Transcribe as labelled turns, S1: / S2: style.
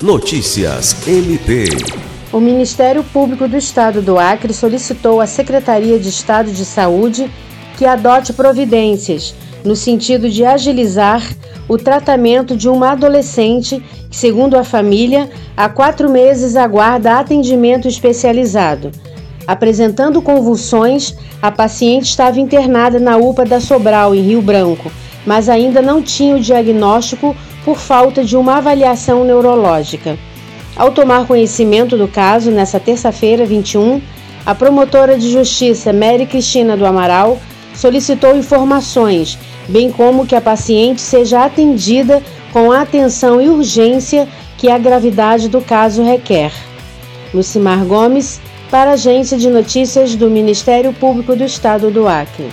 S1: Notícias MP.
S2: O Ministério Público do Estado do Acre solicitou à Secretaria de Estado de Saúde que adote providências no sentido de agilizar o tratamento de uma adolescente que, segundo a família, há quatro meses aguarda atendimento especializado. Apresentando convulsões, a paciente estava internada na UPA da Sobral, em Rio Branco, mas ainda não tinha o diagnóstico por falta de uma avaliação neurológica. Ao tomar conhecimento do caso, nesta terça-feira, 21, a promotora de justiça Mary Cristina do Amaral solicitou informações, bem como que a paciente seja atendida com a atenção e urgência que a gravidade do caso requer. Lucimar Gomes, para a Agência de Notícias do Ministério Público do Estado do Acre.